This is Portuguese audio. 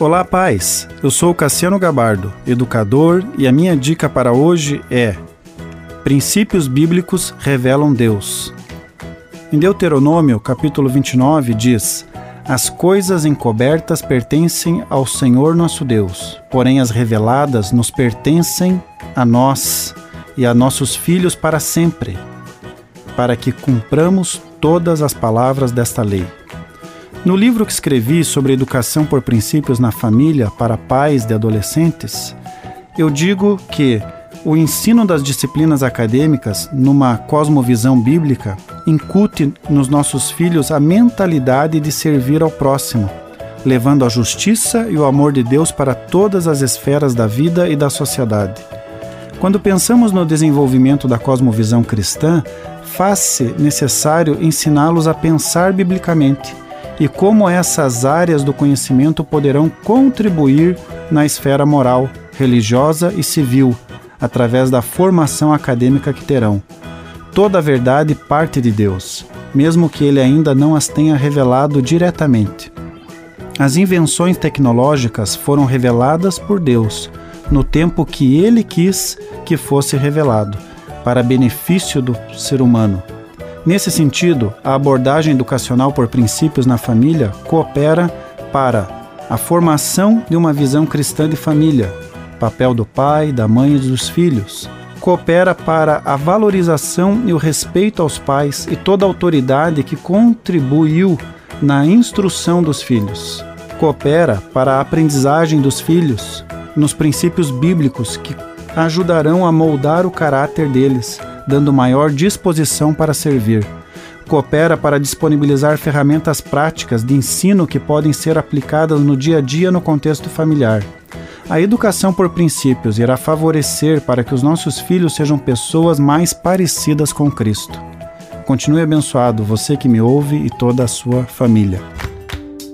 Olá, pais. Eu sou Cassiano Gabardo, educador, e a minha dica para hoje é: Princípios bíblicos revelam Deus. Em Deuteronômio, capítulo 29, diz: As coisas encobertas pertencem ao Senhor nosso Deus, porém as reveladas nos pertencem a nós e a nossos filhos para sempre, para que cumpramos todas as palavras desta lei. No livro que escrevi sobre educação por princípios na família para pais de adolescentes, eu digo que o ensino das disciplinas acadêmicas, numa cosmovisão bíblica, incute nos nossos filhos a mentalidade de servir ao próximo, levando a justiça e o amor de Deus para todas as esferas da vida e da sociedade. Quando pensamos no desenvolvimento da cosmovisão cristã, faz-se necessário ensiná-los a pensar biblicamente e como essas áreas do conhecimento poderão contribuir na esfera moral, religiosa e civil, através da formação acadêmica que terão. Toda a verdade parte de Deus, mesmo que ele ainda não as tenha revelado diretamente. As invenções tecnológicas foram reveladas por Deus no tempo que ele quis que fosse revelado, para benefício do ser humano. Nesse sentido, a abordagem educacional por princípios na família coopera para a formação de uma visão cristã de família, papel do pai, da mãe e dos filhos. Coopera para a valorização e o respeito aos pais e toda a autoridade que contribuiu na instrução dos filhos. Coopera para a aprendizagem dos filhos nos princípios bíblicos que ajudarão a moldar o caráter deles dando maior disposição para servir. Coopera para disponibilizar ferramentas práticas de ensino que podem ser aplicadas no dia a dia no contexto familiar. A educação por princípios irá favorecer para que os nossos filhos sejam pessoas mais parecidas com Cristo. Continue abençoado, você que me ouve e toda a sua família.